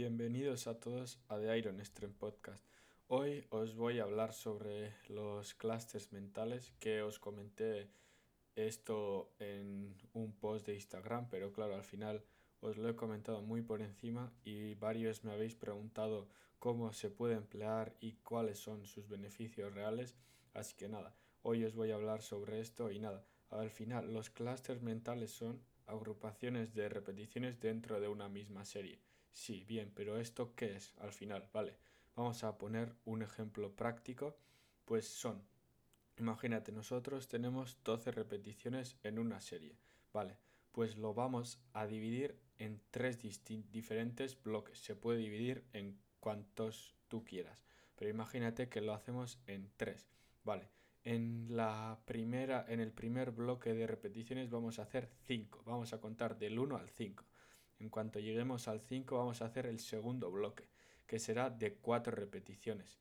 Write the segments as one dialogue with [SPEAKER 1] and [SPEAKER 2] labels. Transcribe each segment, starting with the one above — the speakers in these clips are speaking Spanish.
[SPEAKER 1] Bienvenidos a todos a The Iron Stream Podcast. Hoy os voy a hablar sobre los clusters mentales que os comenté esto en un post de Instagram, pero claro, al final os lo he comentado muy por encima y varios me habéis preguntado cómo se puede emplear y cuáles son sus beneficios reales. Así que nada, hoy os voy a hablar sobre esto y nada, al final los clusters mentales son agrupaciones de repeticiones dentro de una misma serie. Sí, bien, pero ¿esto qué es al final? Vale, vamos a poner un ejemplo práctico. Pues son, imagínate, nosotros tenemos 12 repeticiones en una serie. Vale, pues lo vamos a dividir en tres diferentes bloques. Se puede dividir en cuantos tú quieras. Pero imagínate que lo hacemos en tres. Vale, en la primera, en el primer bloque de repeticiones vamos a hacer 5. Vamos a contar del 1 al 5. En cuanto lleguemos al 5 vamos a hacer el segundo bloque, que será de 4 repeticiones.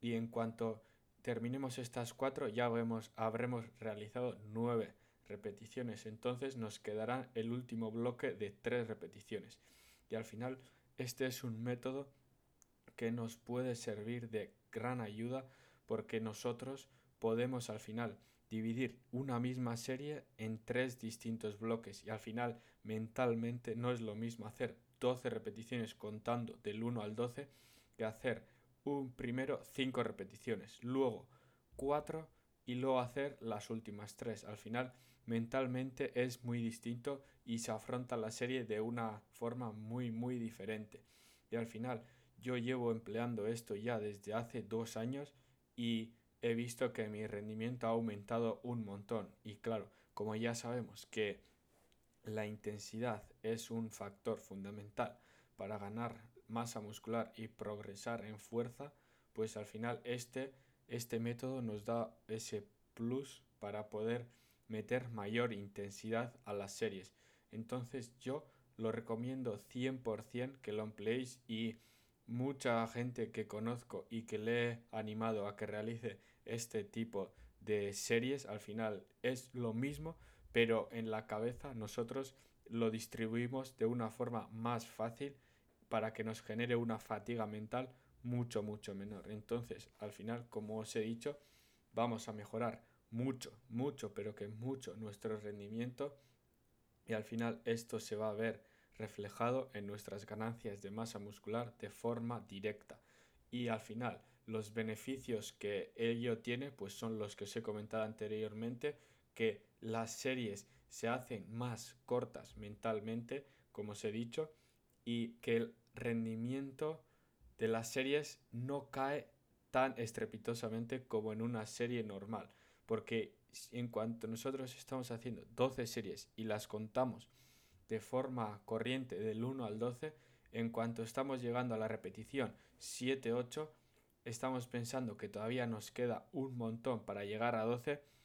[SPEAKER 1] Y en cuanto terminemos estas 4 ya habremos, habremos realizado 9 repeticiones. Entonces nos quedará el último bloque de 3 repeticiones. Y al final este es un método que nos puede servir de gran ayuda porque nosotros podemos al final dividir una misma serie en tres distintos bloques y al final mentalmente no es lo mismo hacer 12 repeticiones contando del 1 al 12 que hacer un primero 5 repeticiones, luego 4 y luego hacer las últimas 3. Al final mentalmente es muy distinto y se afronta la serie de una forma muy muy diferente. Y al final yo llevo empleando esto ya desde hace dos años y he visto que mi rendimiento ha aumentado un montón. Y claro, como ya sabemos que la intensidad es un factor fundamental para ganar masa muscular y progresar en fuerza, pues al final este, este método nos da ese plus para poder meter mayor intensidad a las series. Entonces yo lo recomiendo 100% que lo empleéis y mucha gente que conozco y que le he animado a que realice este tipo de series, al final es lo mismo, pero en la cabeza nosotros lo distribuimos de una forma más fácil para que nos genere una fatiga mental mucho, mucho menor. Entonces, al final, como os he dicho, vamos a mejorar mucho, mucho, pero que mucho nuestro rendimiento y al final esto se va a ver reflejado en nuestras ganancias de masa muscular de forma directa. Y al final, los beneficios que ello tiene, pues son los que os he comentado anteriormente, que las series se hacen más cortas mentalmente, como os he dicho, y que el rendimiento de las series no cae tan estrepitosamente como en una serie normal. Porque en cuanto nosotros estamos haciendo 12 series y las contamos de forma corriente del 1 al 12, en cuanto estamos llegando a la repetición 7-8, estamos pensando que todavía nos queda un montón para llegar a 12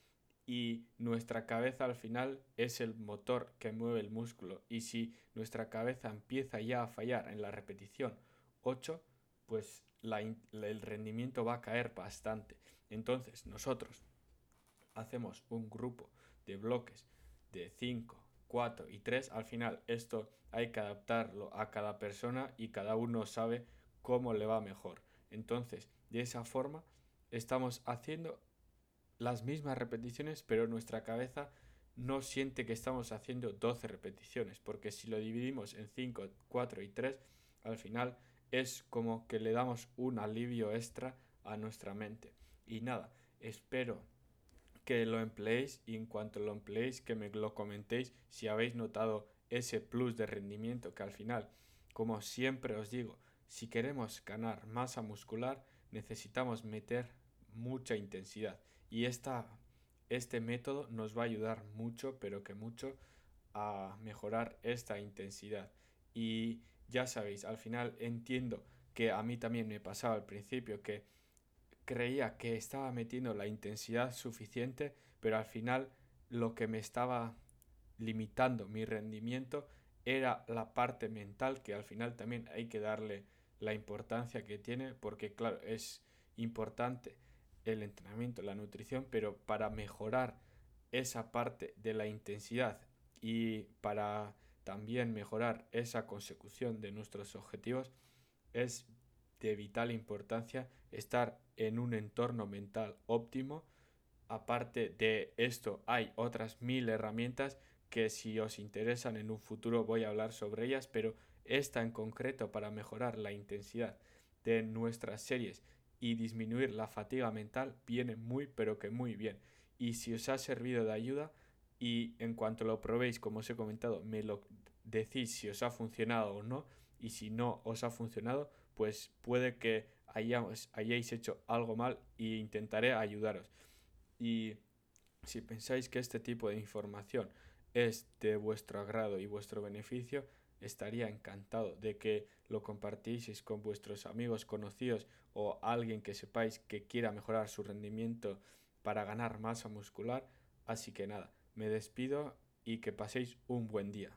[SPEAKER 1] y nuestra cabeza al final es el motor que mueve el músculo y si nuestra cabeza empieza ya a fallar en la repetición 8, pues el rendimiento va a caer bastante. Entonces nosotros hacemos un grupo de bloques de 5, 4 y 3, al final esto hay que adaptarlo a cada persona y cada uno sabe cómo le va mejor. Entonces, de esa forma, estamos haciendo las mismas repeticiones, pero nuestra cabeza no siente que estamos haciendo 12 repeticiones, porque si lo dividimos en 5, 4 y 3, al final es como que le damos un alivio extra a nuestra mente. Y nada, espero que lo empleéis y en cuanto lo empleéis que me lo comentéis si habéis notado ese plus de rendimiento que al final, como siempre os digo, si queremos ganar masa muscular necesitamos meter mucha intensidad y esta, este método nos va a ayudar mucho, pero que mucho a mejorar esta intensidad. Y ya sabéis, al final entiendo que a mí también me pasaba al principio que creía que estaba metiendo la intensidad suficiente, pero al final lo que me estaba limitando mi rendimiento era la parte mental que al final también hay que darle la importancia que tiene porque claro es importante el entrenamiento, la nutrición, pero para mejorar esa parte de la intensidad y para también mejorar esa consecución de nuestros objetivos, es de vital importancia estar en un entorno mental óptimo. Aparte de esto, hay otras mil herramientas que si os interesan en un futuro voy a hablar sobre ellas, pero esta en concreto para mejorar la intensidad de nuestras series y disminuir la fatiga mental viene muy pero que muy bien. Y si os ha servido de ayuda y en cuanto lo probéis, como os he comentado, me lo decís si os ha funcionado o no y si no os ha funcionado, pues puede que hayáis hecho algo mal e intentaré ayudaros. Y si pensáis que este tipo de información es de vuestro agrado y vuestro beneficio, estaría encantado de que lo compartieseis con vuestros amigos conocidos o alguien que sepáis que quiera mejorar su rendimiento para ganar masa muscular. Así que nada, me despido y que paséis un buen día.